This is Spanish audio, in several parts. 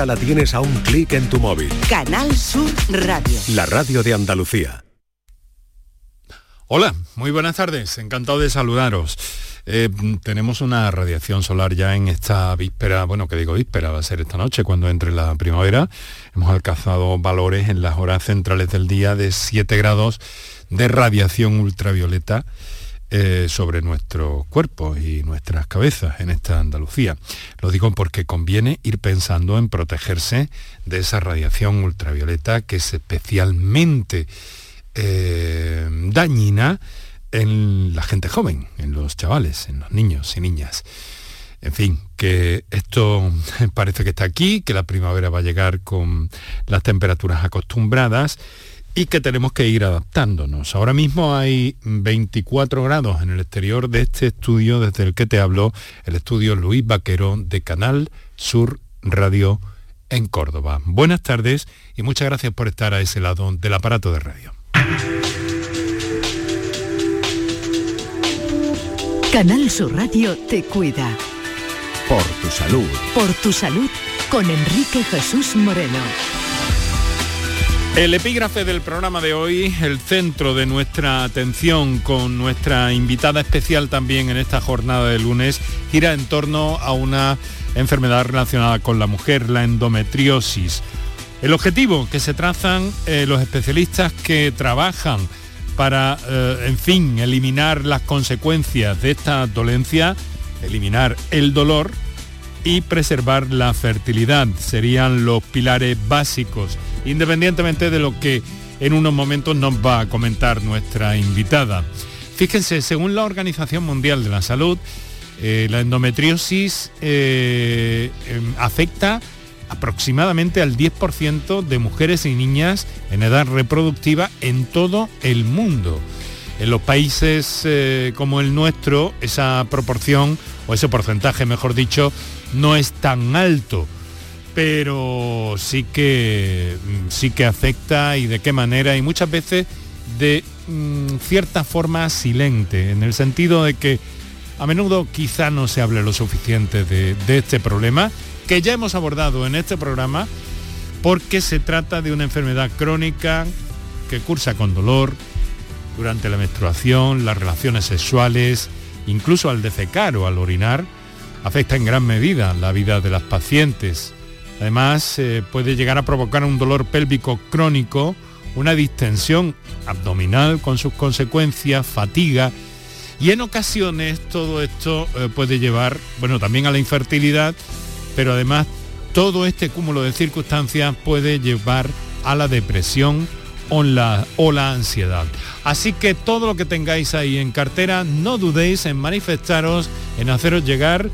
ahora la tienes a un clic en tu móvil. Canal Sur Radio. La radio de Andalucía. Hola, muy buenas tardes, encantado de saludaros. Eh, tenemos una radiación solar ya en esta víspera, bueno, que digo víspera, va a ser esta noche cuando entre la primavera. Hemos alcanzado valores en las horas centrales del día de 7 grados de radiación ultravioleta eh, sobre nuestro cuerpo y nuestras cabezas en esta Andalucía. Lo digo porque conviene ir pensando en protegerse de esa radiación ultravioleta que es especialmente eh, dañina en la gente joven, en los chavales, en los niños y niñas. En fin, que esto parece que está aquí, que la primavera va a llegar con las temperaturas acostumbradas y que tenemos que ir adaptándonos. Ahora mismo hay 24 grados en el exterior de este estudio desde el que te hablo, el estudio Luis Vaquero de Canal Sur Radio en Córdoba. Buenas tardes y muchas gracias por estar a ese lado del aparato de radio. Canal Sur Radio te cuida. Por tu salud. Por tu salud con Enrique Jesús Moreno. El epígrafe del programa de hoy, el centro de nuestra atención con nuestra invitada especial también en esta jornada de lunes, gira en torno a una enfermedad relacionada con la mujer, la endometriosis. El objetivo que se trazan eh, los especialistas que trabajan para, eh, en fin, eliminar las consecuencias de esta dolencia, eliminar el dolor y preservar la fertilidad. Serían los pilares básicos independientemente de lo que en unos momentos nos va a comentar nuestra invitada. Fíjense, según la Organización Mundial de la Salud, eh, la endometriosis eh, em, afecta aproximadamente al 10% de mujeres y niñas en edad reproductiva en todo el mundo. En los países eh, como el nuestro, esa proporción, o ese porcentaje, mejor dicho, no es tan alto pero sí que, mm, sí que afecta y de qué manera y muchas veces de mm, cierta forma silente, en el sentido de que a menudo quizá no se hable lo suficiente de, de este problema que ya hemos abordado en este programa porque se trata de una enfermedad crónica que cursa con dolor durante la menstruación, las relaciones sexuales, incluso al defecar o al orinar, afecta en gran medida la vida de las pacientes Además, eh, puede llegar a provocar un dolor pélvico crónico, una distensión abdominal con sus consecuencias, fatiga, y en ocasiones todo esto eh, puede llevar, bueno, también a la infertilidad, pero además todo este cúmulo de circunstancias puede llevar a la depresión o la, o la ansiedad. Así que todo lo que tengáis ahí en cartera, no dudéis en manifestaros, en haceros llegar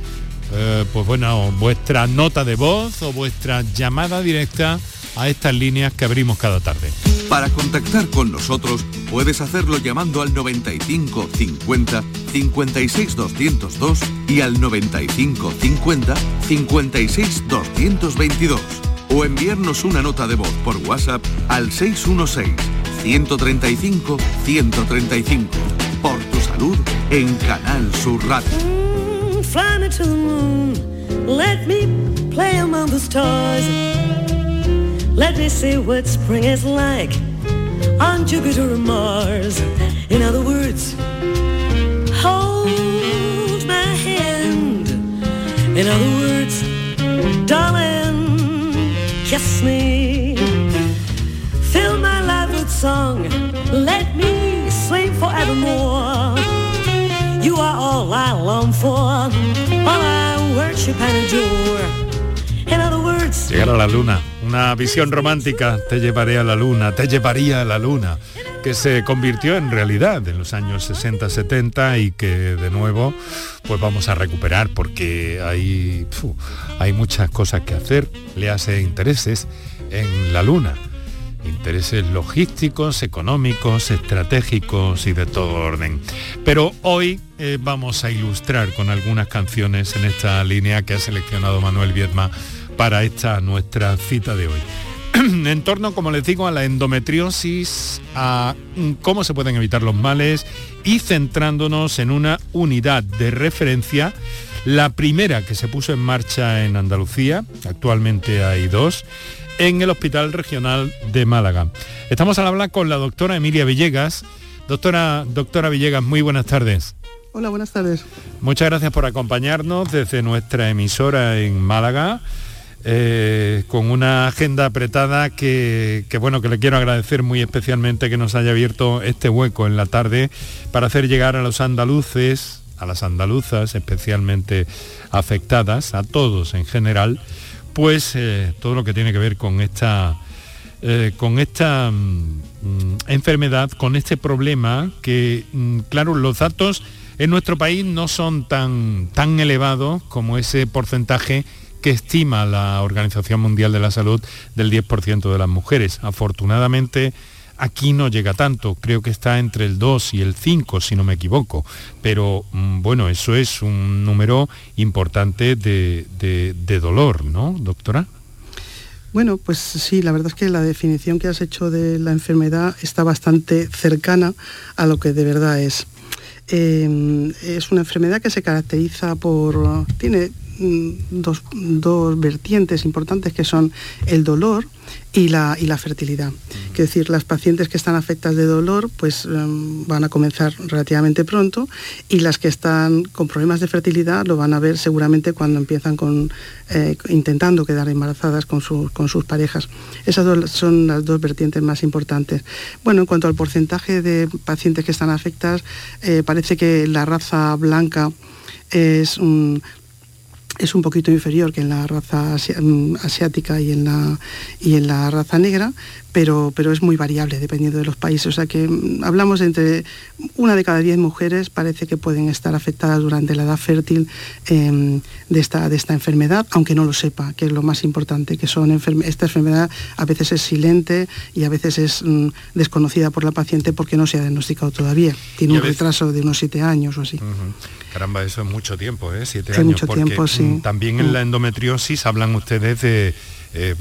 eh, pues bueno, vuestra nota de voz o vuestra llamada directa a estas líneas que abrimos cada tarde. Para contactar con nosotros puedes hacerlo llamando al 95 50 56 202 y al 95 50 56 222 o enviarnos una nota de voz por WhatsApp al 616 135 135 por tu salud en Canal Sur Radio. Fly me to the moon. Let me play among the stars. Let me see what spring is like on Jupiter or Mars. In other words, hold my hand. In other words, darling, kiss me. Fill my life with song. Let me sing forevermore. Llegar a la luna, una visión romántica, te llevaré a la luna, te llevaría a la luna, que se convirtió en realidad en los años 60-70 y que de nuevo pues vamos a recuperar porque hay, hay muchas cosas que hacer, le hace intereses en la luna intereses logísticos, económicos, estratégicos y de todo orden. Pero hoy eh, vamos a ilustrar con algunas canciones en esta línea que ha seleccionado Manuel Viedma para esta nuestra cita de hoy. en torno, como les digo, a la endometriosis, a cómo se pueden evitar los males y centrándonos en una unidad de referencia, la primera que se puso en marcha en Andalucía, actualmente hay dos, en el Hospital Regional de Málaga. Estamos al hablar con la doctora Emilia Villegas. Doctora, doctora Villegas, muy buenas tardes. Hola, buenas tardes. Muchas gracias por acompañarnos desde nuestra emisora en Málaga. Eh, con una agenda apretada que, que, bueno que le quiero agradecer muy especialmente que nos haya abierto este hueco en la tarde para hacer llegar a los andaluces, a las andaluzas especialmente afectadas, a todos en general, pues todo lo que tiene que ver con esta eh, con esta mm, enfermedad, con este problema que, mm, claro, los datos en nuestro país no son tan, tan elevados como ese porcentaje que estima la Organización Mundial de la Salud del 10% de las mujeres. Afortunadamente, aquí no llega tanto, creo que está entre el 2 y el 5, si no me equivoco, pero mm, bueno, eso es un número importante de, de dolor, ¿no, doctora? Bueno, pues sí, la verdad es que la definición que has hecho de la enfermedad está bastante cercana a lo que de verdad es. Eh, es una enfermedad que se caracteriza por, tiene dos, dos, vertientes importantes que son el dolor y la, y la fertilidad. Es decir, las pacientes que están afectadas de dolor pues um, van a comenzar relativamente pronto y las que están con problemas de fertilidad lo van a ver seguramente cuando empiezan con, eh, intentando quedar embarazadas con, su, con sus parejas. Esas dos son las dos vertientes más importantes. Bueno, en cuanto al porcentaje de pacientes que están afectadas, eh, parece que la raza blanca es un, es un poquito inferior que en la raza asiática y en la, y en la raza negra, pero, pero es muy variable dependiendo de los países. O sea que mm, hablamos de entre una de cada diez mujeres parece que pueden estar afectadas durante la edad fértil eh, de, esta, de esta enfermedad, aunque no lo sepa, que es lo más importante, que son esta enfermedad a veces es silente y a veces es mm, desconocida por la paciente porque no se ha diagnosticado todavía. Tiene un retraso de unos siete años o así. Uh -huh. Caramba, eso es mucho tiempo, ¿eh? Siete es años. mucho porque tiempo, sí. También en la endometriosis hablan ustedes de eh,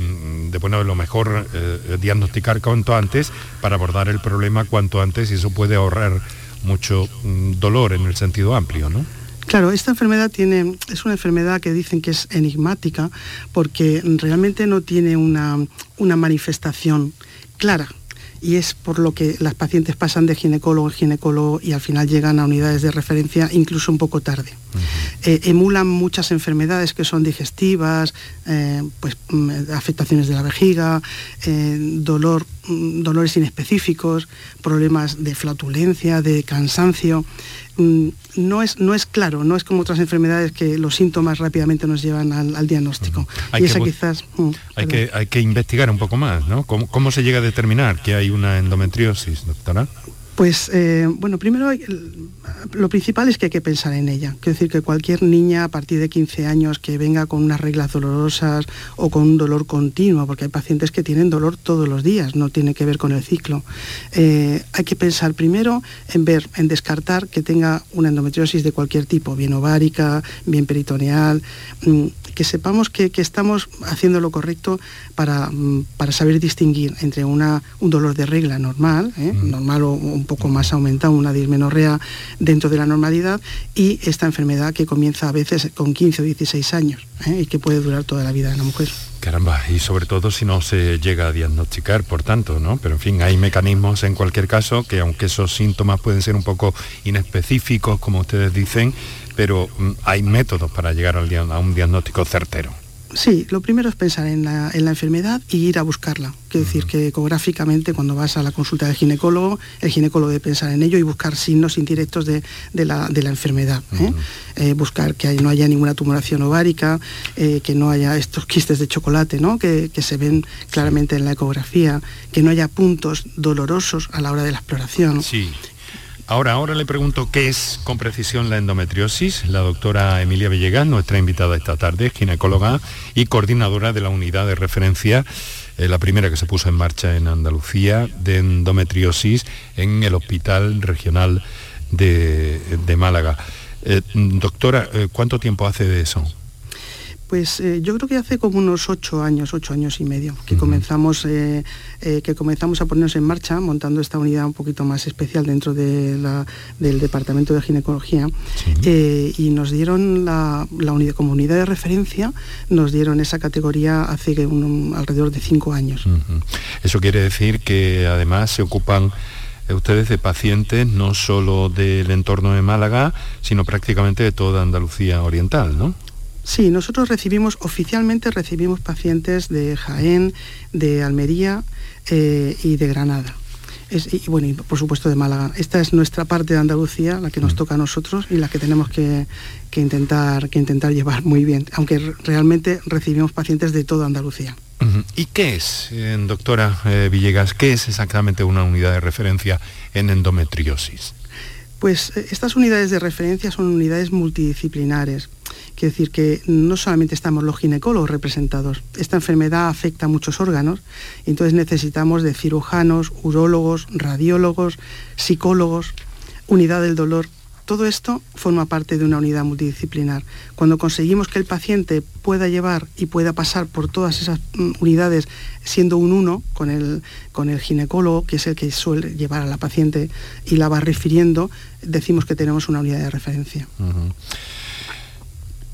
de bueno, lo mejor eh, diagnosticar cuanto antes para abordar el problema cuanto antes y eso puede ahorrar mucho mm, dolor en el sentido amplio, ¿no? Claro, esta enfermedad tiene, es una enfermedad que dicen que es enigmática porque realmente no tiene una, una manifestación clara y es por lo que las pacientes pasan de ginecólogo en ginecólogo y al final llegan a unidades de referencia incluso un poco tarde. Uh -huh. eh, emulan muchas enfermedades que son digestivas, eh, pues mm, afectaciones de la vejiga, eh, dolor, mm, dolores inespecíficos, problemas de flatulencia, de cansancio. Mm, no es, no es claro, no es como otras enfermedades que los síntomas rápidamente nos llevan al, al diagnóstico. Uh -huh. Hay y esa que, quizás... Uh, hay, que, hay que investigar un poco más, ¿no? ¿Cómo, ¿Cómo, se llega a determinar que hay una endometriosis, doctora? Pues eh, bueno, primero lo principal es que hay que pensar en ella. Quiero decir que cualquier niña a partir de 15 años que venga con unas reglas dolorosas o con un dolor continuo, porque hay pacientes que tienen dolor todos los días, no tiene que ver con el ciclo. Eh, hay que pensar primero en ver, en descartar que tenga una endometriosis de cualquier tipo, bien ovárica, bien peritoneal, mmm, que sepamos que, que, estamos haciendo lo correcto para, mm, para saber distinguir entre una, un dolor de regla normal, ¿eh? mm. normal o un poco más aumentado, una dismenorrea dentro de la normalidad, y esta enfermedad que comienza a veces con 15 o 16 años ¿eh? y que puede durar toda la vida de la mujer. Caramba, y sobre todo si no se llega a diagnosticar, por tanto, ¿no? Pero en fin, hay mecanismos en cualquier caso que aunque esos síntomas pueden ser un poco inespecíficos, como ustedes dicen, pero mm, hay métodos para llegar al, a un diagnóstico certero. Sí, lo primero es pensar en la, en la enfermedad y ir a buscarla. Quiero decir que ecográficamente cuando vas a la consulta del ginecólogo, el ginecólogo debe pensar en ello y buscar signos indirectos de, de, la, de la, enfermedad. ¿eh? Uh -huh. eh, buscar que no haya ninguna tumoración ovárica, eh, que no haya estos quistes de chocolate ¿no? que, que, se ven claramente en la ecografía, que no haya puntos dolorosos a la hora de la exploración. Sí. Ahora, ahora le pregunto qué es con precisión la endometriosis. La doctora Emilia Villegas, nuestra invitada esta tarde, ginecóloga y coordinadora de la unidad de referencia, eh, la primera que se puso en marcha en Andalucía, de endometriosis en el Hospital Regional de, Málaga. Eh, doctora, eh, ¿cuánto tiempo hace de eso? Pues eh, yo creo que hace como unos ocho años, ocho años y medio, que comenzamos eh, eh, que comenzamos a ponernos en marcha, montando esta unidad un poquito más especial dentro de del departamento de ginecología, y nos dieron la, unidad como unidad de referencia, nos dieron esa categoría hace alrededor de cinco años. Eso quiere decir que además se ocupan ustedes de pacientes no solo del entorno de Málaga, sino prácticamente de toda Andalucía Oriental, ¿no? Sí, nosotros recibimos, oficialmente recibimos pacientes de Jaén, de Almería eh, y de Granada. y bueno, y por supuesto de Málaga. Esta es nuestra parte de Andalucía, la que nos mm. toca a nosotros y la que tenemos que, intentar, que intentar llevar muy bien, aunque realmente recibimos pacientes de toda Andalucía. ¿Y qué es, eh, doctora eh, Villegas, qué es exactamente una unidad de referencia en endometriosis? Pues estas unidades de referencia son unidades multidisciplinares. Quiere decir que no solamente estamos los ginecólogos representados, esta enfermedad afecta a muchos órganos, entonces necesitamos de cirujanos, urólogos, radiólogos, psicólogos, unidad del dolor. Todo esto forma parte de una unidad multidisciplinar. Cuando conseguimos que el paciente pueda llevar y pueda pasar por todas esas mm, unidades siendo un uno con el, con el ginecólogo, que es el que suele llevar a la paciente y la va refiriendo, decimos que tenemos una unidad de referencia.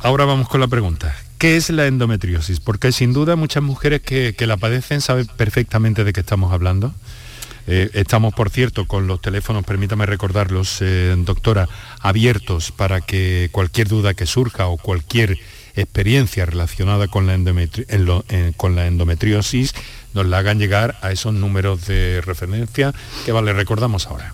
Ahora vamos con la pregunta. ¿Qué es la endometriosis? Porque sin duda muchas mujeres que, la padecen saben perfectamente de qué estamos hablando. Eh, estamos, por cierto, con los teléfonos, permítame recordarlos, eh, doctora, abiertos para que cualquier duda que surja o cualquier experiencia relacionada con la, con la endometriosis nos la hagan llegar a esos números de referencia que vale, recordamos ahora.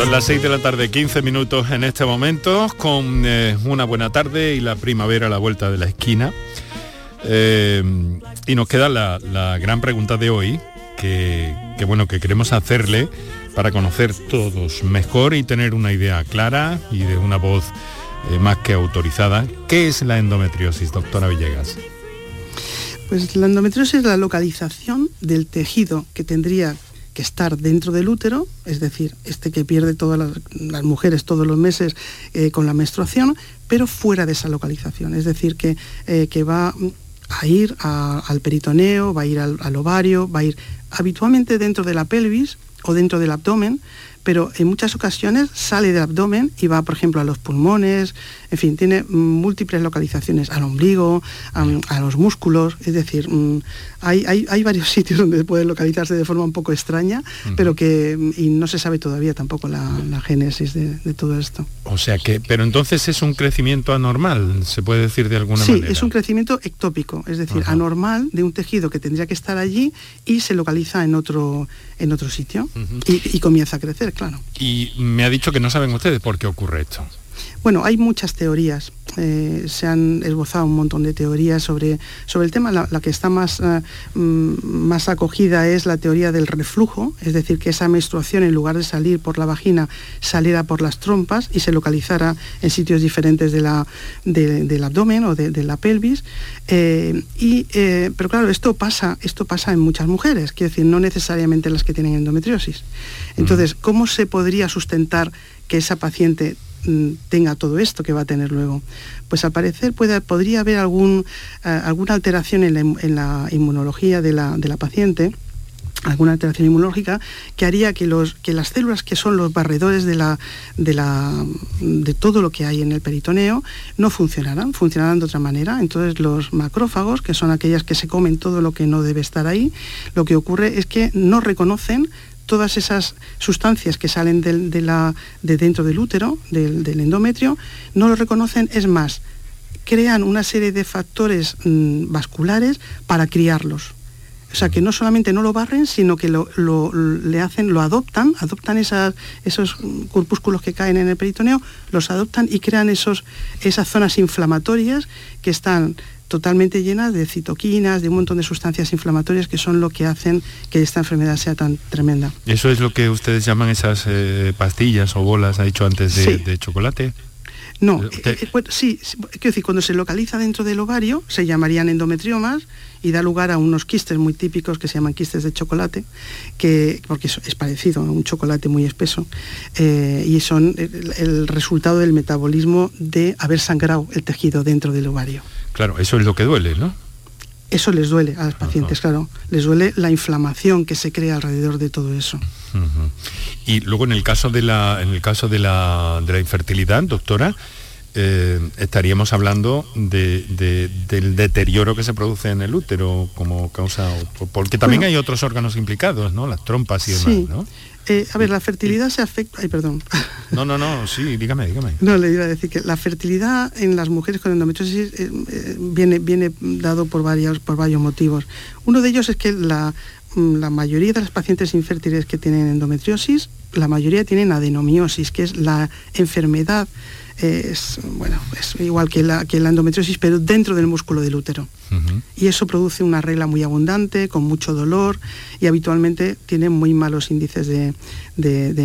Son las 6 de la tarde, 15 minutos en este momento, con eh, una buena tarde y la primavera a la vuelta de la esquina. Eh, y nos queda la, gran pregunta de hoy, que, bueno, que queremos hacerle para conocer todos mejor y tener una idea clara y de una voz eh, más que autorizada. ¿Qué es la endometriosis, doctora Villegas? Pues la endometriosis es la localización del tejido que tendría que estar dentro del útero, es decir, este que pierde todas las, mujeres todos los meses eh, con la menstruación, pero fuera de esa localización, es decir, que, eh, que va a ir al peritoneo, va a ir al ovario, va a ir habitualmente dentro de la pelvis o dentro del abdomen, pero en muchas ocasiones sale del abdomen y va, por ejemplo, a los pulmones, en fin, tiene múltiples localizaciones, al ombligo, a, los músculos, es decir, mm, hay, varios sitios donde puede localizarse de forma un poco extraña, pero que y no se sabe todavía tampoco la, génesis de, todo esto. O sea que, pero entonces es un crecimiento anormal, se puede decir de alguna manera. Sí, es un crecimiento ectópico, es decir, anormal de un tejido que tendría que estar allí y se localiza en otro, en otro sitio y comienza a crecer, Y me ha dicho que no saben ustedes por qué ocurre esto. Bueno, hay muchas teorías. Eh, se han esbozado un montón de teorías sobre, sobre el tema. La, que está más, eh, mm, más acogida es la teoría del reflujo, es decir, que esa menstruación en lugar de salir por la vagina saliera por las trompas y se localizara en sitios diferentes de la, del abdomen o de, la pelvis. Eh, y, pero claro, esto pasa, esto pasa en muchas mujeres, quiero decir, no necesariamente las que tienen endometriosis. Entonces, ¿cómo se podría sustentar que esa paciente tenga todo esto que va a tener luego. Pues al parecer puede, podría haber algún, eh, alguna alteración en la, inmunología de la, paciente alguna alteración inmunológica que haría que, los, que las células que son los barredores de, la, de, la, de todo lo que hay en el peritoneo no funcionaran, funcionaran de otra manera. Entonces los macrófagos, que son aquellas que se comen todo lo que no debe estar ahí, lo que ocurre es que no reconocen todas esas sustancias que salen de, dentro del útero, del, endometrio, no lo reconocen, es más, crean una serie de factores mm, vasculares para criarlos. O sea, que no solamente no lo barren, sino que lo, le hacen, lo adoptan, adoptan esos corpúsculos que caen en el peritoneo, los adoptan y crean esos, esas zonas inflamatorias que están totalmente llenas de citoquinas, de un montón de sustancias inflamatorias que son lo que hacen que esta enfermedad sea tan tremenda. Eso es lo que ustedes llaman esas eh, pastillas o bolas, ha dicho antes, de, Sí. de chocolate. No, Eh, eh, eh, bueno, sí, sí, quiero decir, cuando se localiza dentro del ovario se llamarían endometriomas y da lugar a unos quistes muy típicos que se llaman quistes de chocolate, que, porque es, es parecido a un chocolate muy espeso, eh, y son el, el resultado del metabolismo de haber sangrado el tejido dentro del ovario. Claro, eso es lo que duele, ¿no? Eso les duele a los pacientes, claro, les duele la inflamación que se crea alrededor de todo eso. Y luego en el caso de la, en el caso de la, de la infertilidad, doctora, eh, estaríamos hablando de- de- del deterioro que se produce en el útero como causa, porque también Bueno. hay otros órganos implicados, ¿no? Las trompas y demás, Sí. ¿no? Eh, a ver, la fertilidad se afecta... Ay, perdón. No, no, no, sí, dígame, dígame. No, le iba a decir que la fertilidad en las mujeres con endometriosis eh, eh, viene, viene dado por, varios, por varios motivos. Uno de ellos es que la, mm, la mayoría de las pacientes infértiles que tienen endometriosis, la mayoría tienen adenomiosis, que es la enfermedad, es, bueno, es igual que la, que la endometriosis, pero dentro del músculo del útero. Y eso produce una regla muy abundante, con mucho dolor y habitualmente tiene muy malos índices de... de- de-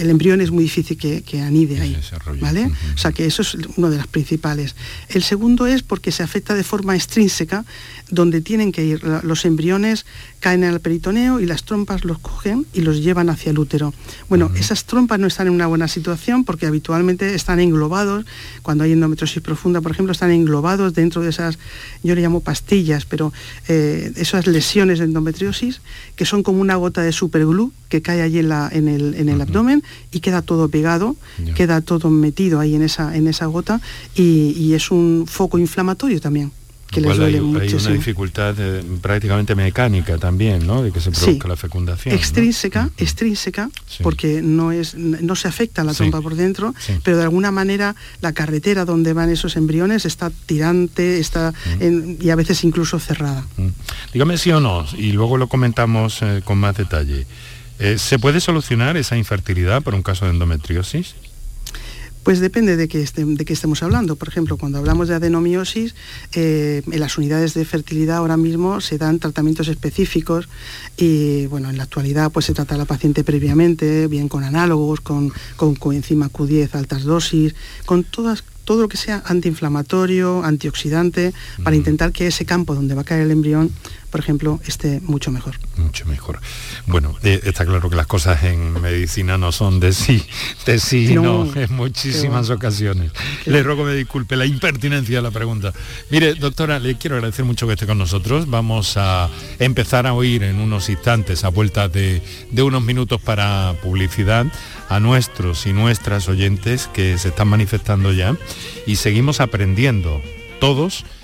el embrión es muy difícil que, que anide ahí. ¿vale? O sea que eso es una de las principales. El segundo es porque se afecta de forma extrínseca, donde tienen que ir. Los embriones caen en el peritoneo y las trompas los cogen y los llevan hacia el útero. Bueno, esas trompas no están en una buena situación porque habitualmente están englobados, cuando hay endometriosis profunda, por ejemplo, están englobados dentro de esas, yo le llamo pastillas, pero eh, esas lesiones de endometriosis que son como una gota de superglue que cae allí en, la, en el, en el abdomen y queda todo pegado, queda todo metido ahí en esa, en esa gota y, y es un foco inflamatorio también, que les duele hay, una dificultad eh, prácticamente mecánica también, ¿no? De que se Sí. produzca la fecundación. ¿no? extrínseca, extrínseca, Sí. porque no es no se afecta la Sí. trompa por dentro, pero de alguna manera la carretera donde van esos embriones está tirante, está en- y a veces incluso cerrada. Mm. Dígame sí o no, y luego lo comentamos eh, con más detalle. Eh, ¿Se puede solucionar esa infertilidad por un caso de endometriosis? Pues depende de qué, este- de qué estemos hablando. Por ejemplo, cuando hablamos de adenomiosis, eh, en las unidades de fertilidad ahora mismo se dan tratamientos específicos y bueno, en la actualidad pues se trata a la paciente previamente, bien con análogos, con, con coenzima Q10 altas dosis, con todas todo lo que sea antiinflamatorio, antioxidante, para intentar que ese campo donde va a caer el embrión, por ejemplo, esté mucho mejor. Mucho mejor. Bueno, eh, está claro que las cosas en medicina no son de sí, de sí no, No, en muchísimas ocasiones. Le ruego me disculpe la impertinencia de la pregunta. Mire, doctora, le quiero agradecer mucho que esté con nosotros. Vamos a empezar a oír en unos instantes, a vuelta de, de unos minutos para publicidad, a nuestros y nuestras oyentes que se están manifestando ya y seguimos aprendiendo todos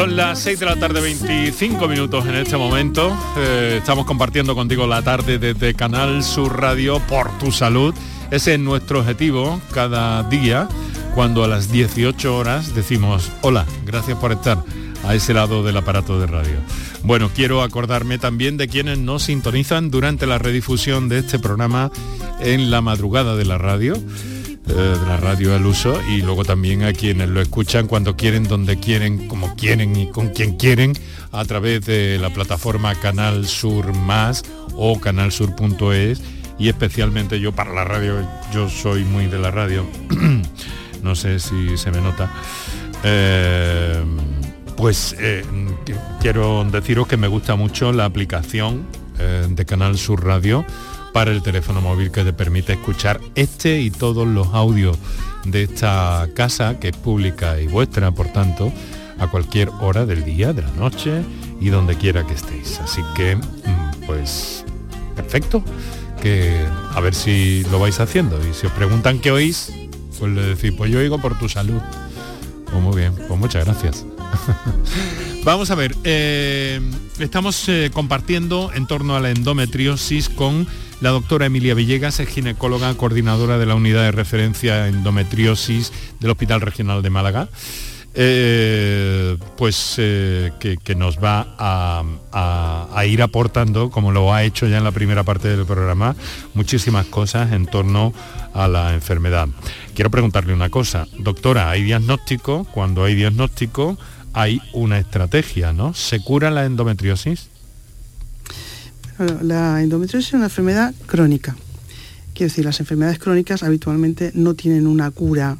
Son las 6 de la tarde, 25 minutos en este momento. Eh, estamos compartiendo contigo la tarde desde Canal Sur Radio por tu salud. Ese es nuestro objetivo cada día, cuando a las 18 horas decimos, hola, gracias por estar a ese lado del aparato de radio. Bueno, quiero acordarme también de quienes nos sintonizan durante la redifusión de este programa en la madrugada de la radio eh, de la radio al uso y luego también a quienes lo escuchan cuando quieren, donde quieren, como quieren y con quien quieren a través de la plataforma Canal Sur Más o canalsur.es y especialmente yo para la radio, yo soy muy de la radio, no sé si se me nota. Eh, pues eh, qu- quiero deciros que me gusta mucho la aplicación de Canal Sur Radio para el teléfono móvil que te permite escuchar este y todos los audios de esta casa que es pública y vuestra, por tanto, a cualquier hora del día, de la noche y donde quiera que estéis. Así que, mm, pues, perfecto, que a ver si lo vais haciendo. Y si os preguntan qué oís, pues le decís, pues yo oigo por tu salud. Pues muy bien, pues muchas gracias. Vamos a ver, eh, estamos eh, compartiendo en torno a la endometriosis con la doctora Emilia Villegas, es ginecóloga, coordinadora de la unidad de referencia endometriosis del Hospital Regional de Málaga. eh, pues que, nos va a ir aportando, como lo ha hecho ya en la primera parte del programa, muchísimas cosas en torno a la enfermedad. Quiero preguntarle una cosa, doctora, ¿hay diagnóstico? Cuando hay diagnóstico hay una estrategia, ¿no? ¿Se cura la endometriosis? Bueno, la endometriosis es una enfermedad crónica. Quiero decir, las enfermedades crónicas habitualmente no tienen una cura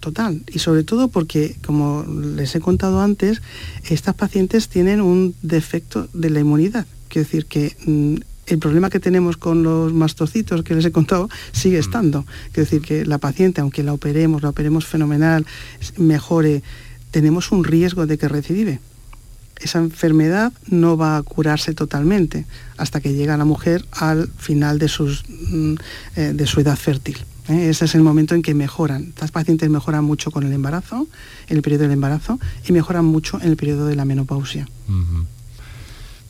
total y sobre todo porque, como les he contado antes, estas pacientes tienen un defecto de la inmunidad. Quiero decir que mm, el problema que tenemos con los mastocitos que les he contado sigue estando. Quiero decir que la paciente, aunque la operemos, la operemos fenomenal, mejore, tenemos un riesgo de que recidive esa enfermedad no va a curarse totalmente hasta que llega la mujer al final de, mm, eh, de su edad fértil. ¿eh? Ese es el momento en que mejoran. Estas pacientes mejoran mucho con el embarazo, en el periodo del embarazo, y mejoran mucho en el periodo de la menopausia.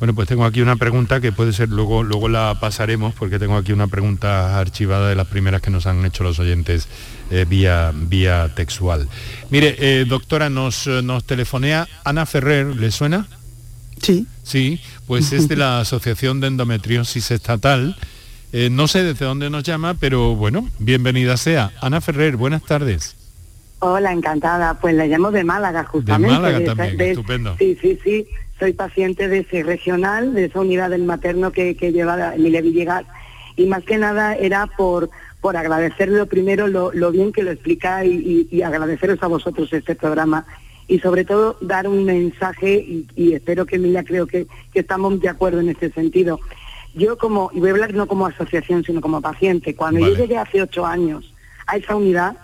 Bueno, pues tengo aquí una pregunta que puede ser, luego, luego la pasaremos, porque tengo aquí una pregunta archivada de las primeras que nos han hecho los oyentes eh, vía, vía textual. Mire, eh, doctora, nos, nos telefonea Ana Ferrer, ¿le suena? Sí. Sí, pues es de la Asociación de Endometriosis Estatal. Eh, no sé desde dónde nos llama, pero bueno, bienvenida sea. Ana Ferrer, buenas tardes. Hola, encantada. Pues la llamo de Málaga, justamente. Málaga esa- también, estupendo. Sí, sí, sí. Soy paciente de ese regional, de esa unidad del materno que, que lleva Emilia Villegas. Y más que nada era por, por agradecerle primero lo, lo bien que lo explica y, y- y agradeceros a vosotros este programa. Y sobre todo dar un mensaje, y, y espero que Emilia creo que, que estamos de acuerdo en este sentido, yo como, y voy a hablar no como asociación, sino como paciente, cuando yo llegué hace ocho años a esa unidad,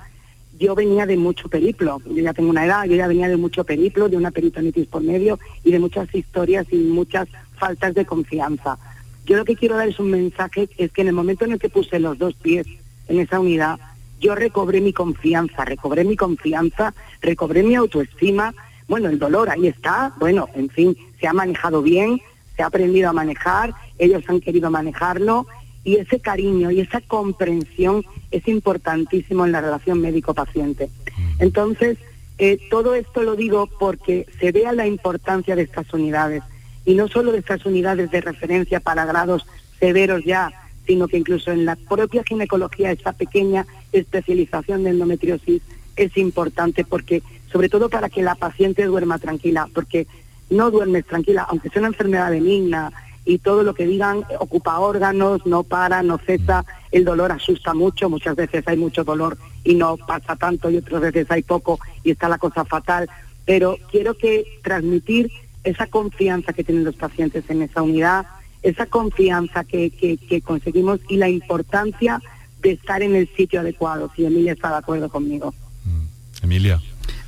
yo venía de mucho periplo, yo ya tengo una edad, yo ya venía de mucho periplo, de una peritonitis por medio y de muchas historias y muchas faltas de confianza. Yo lo que quiero dar es un mensaje, es que en el momento en el que puse los dos pies en esa unidad, yo recobré mi confianza, recobré mi confianza, recobré mi autoestima, bueno, el dolor ahí está, bueno, en fin, se ha manejado bien, se ha aprendido a manejar, ellos han querido manejarlo y ese cariño y esa comprensión es importantísimo en la relación médico-paciente. Entonces, eh, todo esto lo digo porque se vea la importancia de estas unidades y no solo de estas unidades de referencia para grados severos ya, sino que incluso en la propia ginecología esa pequeña especialización de endometriosis es importante porque sobre todo para que la paciente duerma tranquila, porque no duermes tranquila, aunque sea una enfermedad benigna y todo lo que digan ocupa órganos, no para, no cesa, el dolor asusta mucho, muchas veces hay mucho dolor y no pasa tanto y otras veces hay poco y está la cosa fatal, pero quiero que transmitir esa confianza que tienen los pacientes en esa unidad, esa confianza que, que, conseguimos y la importancia de estar en el sitio adecuado, si Emilia está de acuerdo conmigo. Mm. Emilia.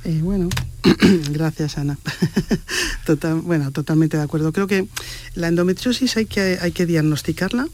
Eh, bueno, gracias Ana. Total, bueno, totalmente de acuerdo. Creo que la endometriosis hay que, hay que diagnosticarla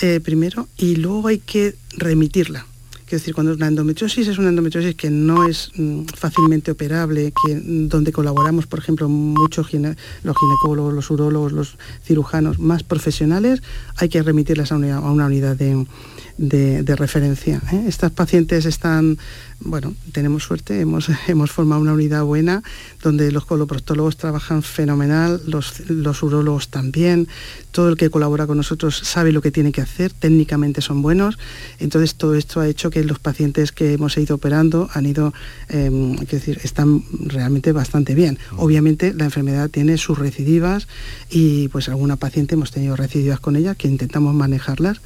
eh, primero y luego hay que remitirla. Es decir, cuando la endometriosis es una endometriosis que no es mm, fácilmente operable, que, mm, donde colaboramos, por ejemplo, muchos los ginecólogos, los urólogos, los cirujanos más profesionales, hay que remitirlas a una, unidad de, referencia. ¿eh? Estas pacientes están bueno, tenemos suerte, hemos, hemos formado una unidad buena donde los coloproctólogos trabajan fenomenal, los, los urólogos también, todo el que colabora con nosotros sabe lo que tiene que hacer, técnicamente son buenos, entonces todo esto ha hecho que los pacientes que hemos ido operando han ido, eh, decir, están realmente bastante bien. Obviamente la enfermedad tiene sus recidivas y pues alguna paciente hemos tenido recidivas con ella que intentamos manejarlas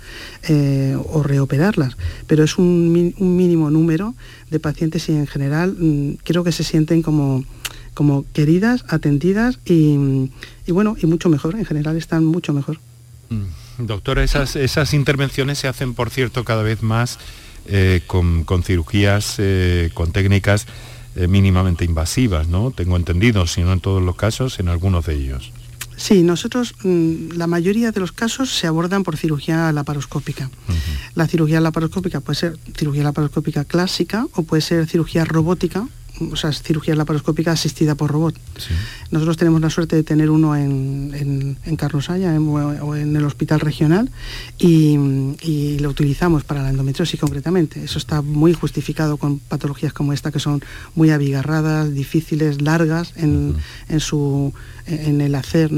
eh, o reoperarlas, pero es un, un mínimo número de pacientes y en general mm, creo que se sienten como, como queridas, atendidas y, bueno, y mucho mejor, en general están mucho mejor. Mm. Doctora, esas, esas intervenciones se hacen, por cierto, cada vez más eh, con, cirugías, eh, con técnicas eh, mínimamente invasivas, ¿no? Tengo entendido, si no en todos los casos, en algunos de ellos. Sí, nosotros mm, la mayoría de los casos se abordan por cirugía laparoscópica. La cirugía laparoscópica puede ser cirugía laparoscópica clásica o puede ser cirugía robótica, o sea, cirugía laparoscópica asistida por robot. Nosotros tenemos la suerte de tener uno en, en, Carlos Haya o en el hospital regional y, lo utilizamos para la endometriosis concretamente. Eso está muy justificado con patologías como esta que son muy abigarradas, difíciles, largas en, en su en el hacer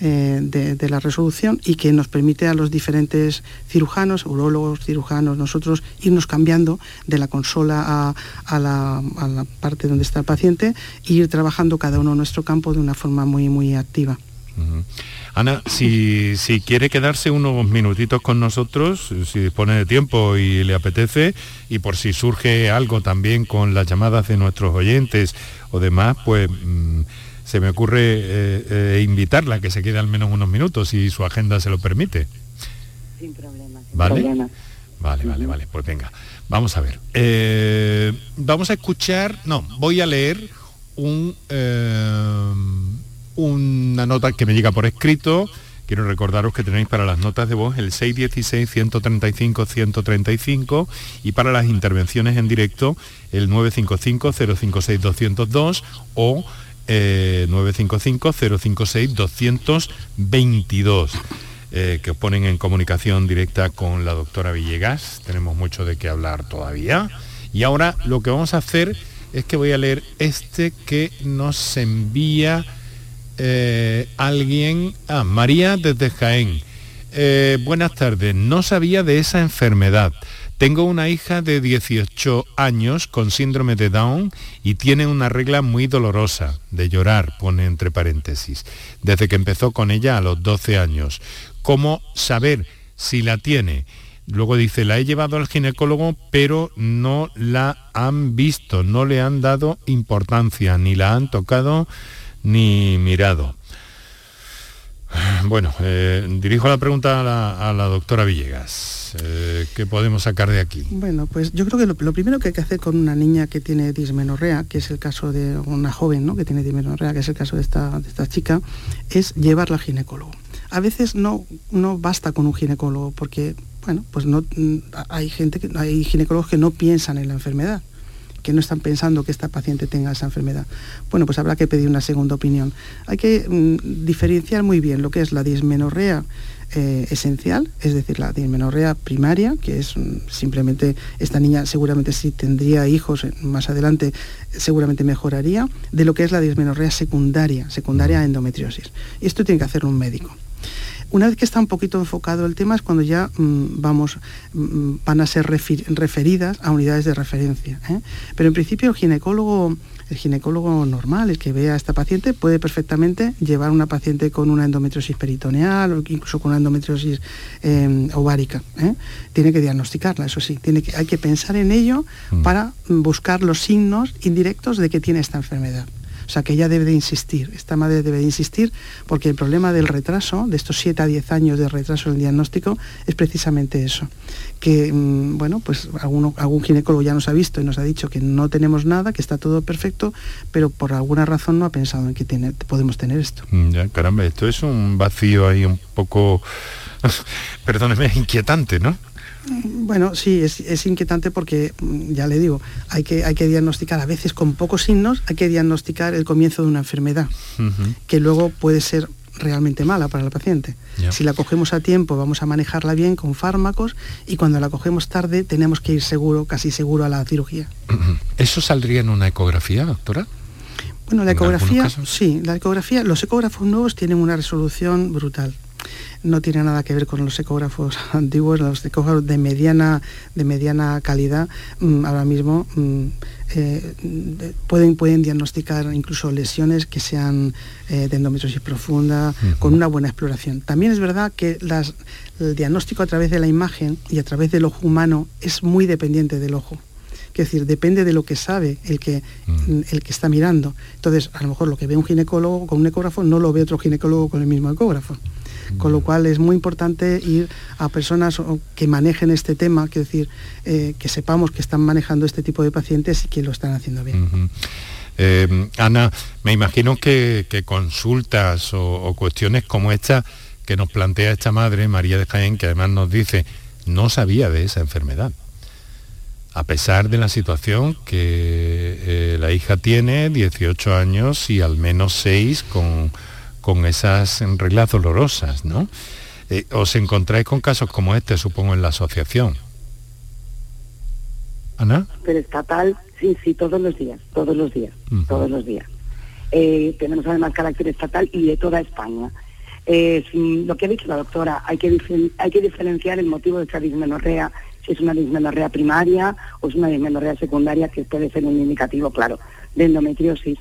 eh, de, la resolución y que nos permite a los diferentes cirujanos, urólogos, cirujanos, nosotros irnos cambiando de la consola a, la, parte donde está el paciente e ir trabajando cada uno en nuestro campo de una forma muy, muy activa. Ana, si, si, quiere quedarse unos minutitos con nosotros, si dispone de tiempo y le apetece, y por si surge algo también con las llamadas de nuestros oyentes o demás, pues mm, se me ocurre eh, eh, invitarla a que se quede al menos unos minutos si su agenda se lo permite. Sin problema. ¿Vale? Vale, vale, vale. Pues venga, vamos a ver. Eh, vamos a escuchar, no, voy a leer un, una nota que me llega por escrito. Quiero recordaros que tenéis para las notas de voz el 616-135-135 y para las intervenciones en directo el 955-056-202 o 955-056-222, eh, que os ponen en comunicación directa con la doctora Villegas. Tenemos mucho de qué hablar todavía. Y ahora lo que vamos a hacer es que voy a leer este que nos envía eh, alguien, ah, María desde Jaén. Eh, buenas tardes, no sabía de esa enfermedad. Tengo una hija de 18 años con síndrome de Down y tiene una regla muy dolorosa, de llorar, pone entre paréntesis, desde que empezó con ella a los 12 años. ¿Cómo saber si la tiene? Luego dice, la he llevado al ginecólogo, pero no la han visto, no le han dado importancia, ni la han tocado ni mirado. Bueno, eh, dirijo la pregunta a la, doctora Villegas. Eh, ¿Qué podemos sacar de aquí? Bueno, pues yo creo que lo, primero que hay que hacer con una niña que tiene dismenorrea, que es el caso de una joven ¿no? que tiene dismenorrea, que es el caso de esta, chica, es llevarla al ginecólogo. A veces no, no basta con un ginecólogo, porque bueno, pues no mm, hay gente que hay ginecólogos que no piensan en la enfermedad que no están pensando que esta paciente tenga esa enfermedad. Bueno, pues habrá que pedir una segunda opinión. Hay que mm, diferenciar muy bien lo que es la dismenorrea eh, esencial, es decir, la dismenorrea primaria, que es mm, simplemente esta niña seguramente si tendría hijos eh, más adelante seguramente mejoraría, de lo que es la dismenorrea secundaria, secundaria a endometriosis. Y esto tiene que hacerlo un médico. Una vez que está un poquito enfocado el tema es cuando ya mm, vamos, mm, van a ser referidas a unidades de referencia. ¿eh? Pero en principio el ginecólogo, el ginecólogo normal, el que vea a esta paciente, puede perfectamente llevar a una paciente con una endometriosis peritoneal o incluso con una endometriosis em, ovárica. ¿eh? Tiene que diagnosticarla, eso sí, tiene que, hay que pensar en ello mm. para buscar los signos indirectos de que tiene esta enfermedad. O sea que ella debe de insistir, esta madre debe de insistir, porque el problema del retraso, de estos 7 a 10 años de retraso en el diagnóstico, es precisamente eso. Que, mm, bueno, pues algún ginecólogo ya nos ha visto y nos ha dicho que no tenemos nada, que está todo perfecto, pero por alguna razón no ha pensado en que podemos tener esto. Mm, ya, caramba, esto es un vacío ahí un poco, perdóneme, inquietante, ¿no? Bueno, sí, es, inquietante porque, mm, ya le digo, hay que, hay que diagnosticar, a veces con pocos signos, hay que diagnosticar el comienzo de una enfermedad, que luego puede ser realmente mala para el paciente. Si la cogemos a tiempo, vamos a manejarla bien con fármacos y cuando la cogemos tarde, tenemos que ir seguro, casi seguro a la cirugía. ¿Eso saldría en una ecografía, doctora? Bueno, la ecografía, sí, la ecografía, los ecógrafos nuevos tienen una resolución brutal no tiene nada que ver con los ecógrafos antiguos, los ecógrafos de mediana, de mediana calidad, mm, ahora mismo mm, eh, pueden, pueden diagnosticar incluso lesiones que sean eh, de endometriosis profunda, con una buena exploración. También es verdad que el diagnóstico a través de la imagen y a través del ojo humano es muy dependiente del ojo. Es decir, depende de lo que sabe el que, el que está mirando. Entonces, a lo mejor lo que ve un ginecólogo con un ecógrafo no lo ve otro ginecólogo con el mismo ecógrafo con lo cual es muy importante ir a personas que manejen este tema, que decir, eh, que sepamos que están manejando este tipo de pacientes y que lo están haciendo bien. Eh, Ana, me imagino que, consultas o, cuestiones como esta que nos plantea esta madre, María de Jaén, que además nos dice, no sabía de esa enfermedad. A pesar de la situación que eh, la hija tiene, 18 años y al menos 6 con con esas reglas dolorosas, ¿no? Eh, os encontráis con casos como este, supongo, en la asociación. ¿Ana? Pero estatal, sí, sí, todos los días, todos los días, todos los días. Eh, tenemos además carácter estatal y de toda España. Eh, lo que ha dicho la doctora, hay que, hay que diferenciar el motivo de esta dismenorrea, si es una dismenorrea primaria o es una dismenorrea secundaria, que puede ser un indicativo, claro, de endometriosis.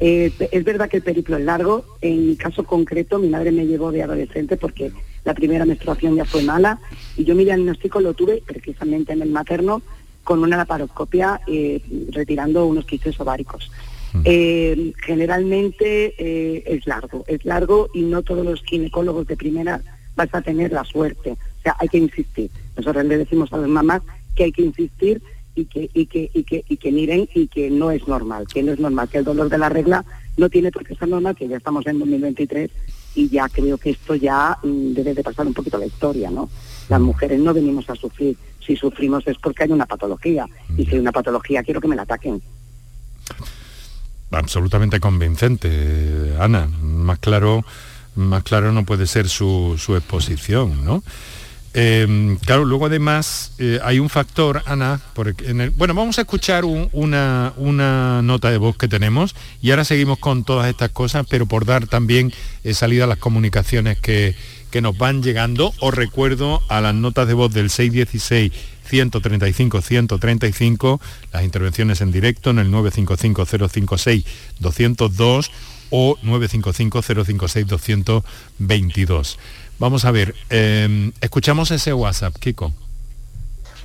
Eh, es verdad que el periplo es largo. En mi caso concreto, mi madre me llevó de adolescente porque la primera menstruación ya fue mala y yo mi diagnóstico lo tuve precisamente en el materno con una laparoscopia eh, retirando unos quistes ováricos. Mm. Eh, generalmente es largo, es largo y no todos los ginecólogos de primera vas a tener la suerte. O sea, hay que insistir. Nosotros le decimos a las mamás que hay que insistir y que, y que, y que, y que miren y que no es normal, que no es normal, que el dolor de la regla no tiene por qué ser normal, que ya estamos en 2023 y ya creo que esto ya mm, debe de pasar un poquito la historia, ¿no? Las mujeres no venimos a sufrir, si sufrimos es porque hay una patología y si hay una patología quiero que me la ataquen. Absolutamente convincente, Ana. Más claro, más claro no puede ser su, su exposición, ¿no? Em, claro, luego además eh, hay un factor, Ana, bueno, vamos a escuchar una, nota de voz que tenemos y ahora seguimos con todas estas cosas, pero por dar también eh, salida a las comunicaciones que, nos van llegando, os recuerdo a las notas de voz del 616 135 135, las intervenciones en directo en el 955 056 202 o 955 056 222. Vamos a ver, em, escuchamos ese WhatsApp, Kiko.